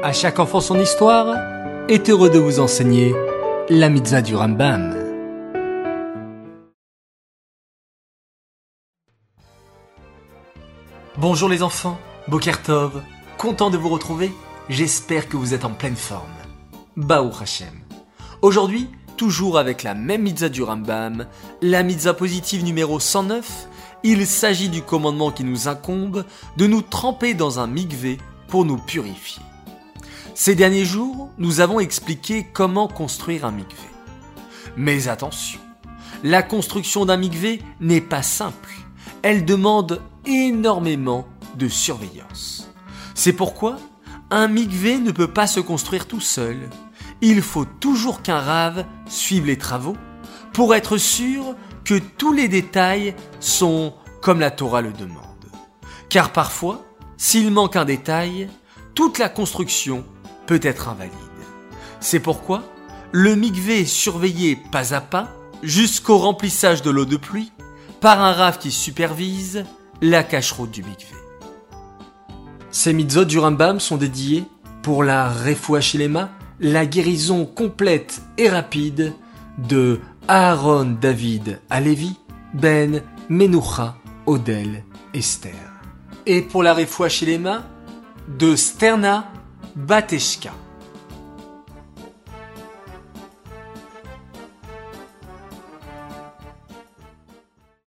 À chaque enfant son histoire est heureux de vous enseigner la mitzvah du Rambam. Bonjour les enfants, Bokertov, content de vous retrouver, j'espère que vous êtes en pleine forme. Baou Hashem. Aujourd'hui, toujours avec la même mitzvah du Rambam, la mitzvah positive numéro 109, il s'agit du commandement qui nous incombe de nous tremper dans un mikvé pour nous purifier. Ces derniers jours, nous avons expliqué comment construire un mikvé. Mais attention, la construction d'un mikvé n'est pas simple. Elle demande énormément de surveillance. C'est pourquoi un mikvé ne peut pas se construire tout seul. Il faut toujours qu'un rave suive les travaux pour être sûr que tous les détails sont comme la Torah le demande. Car parfois, s'il manque un détail, toute la construction peut être invalide. C'est pourquoi le mikvé est surveillé pas à pas jusqu'au remplissage de l'eau de pluie par un rave qui supervise la cacheroute du mikvé. Ces mitzvot du Rambam sont dédiés pour la Shilema, la guérison complète et rapide de Aaron David Alevi, Ben Menucha Odel Esther. Et pour la Shilema, de Sterna Bateshka.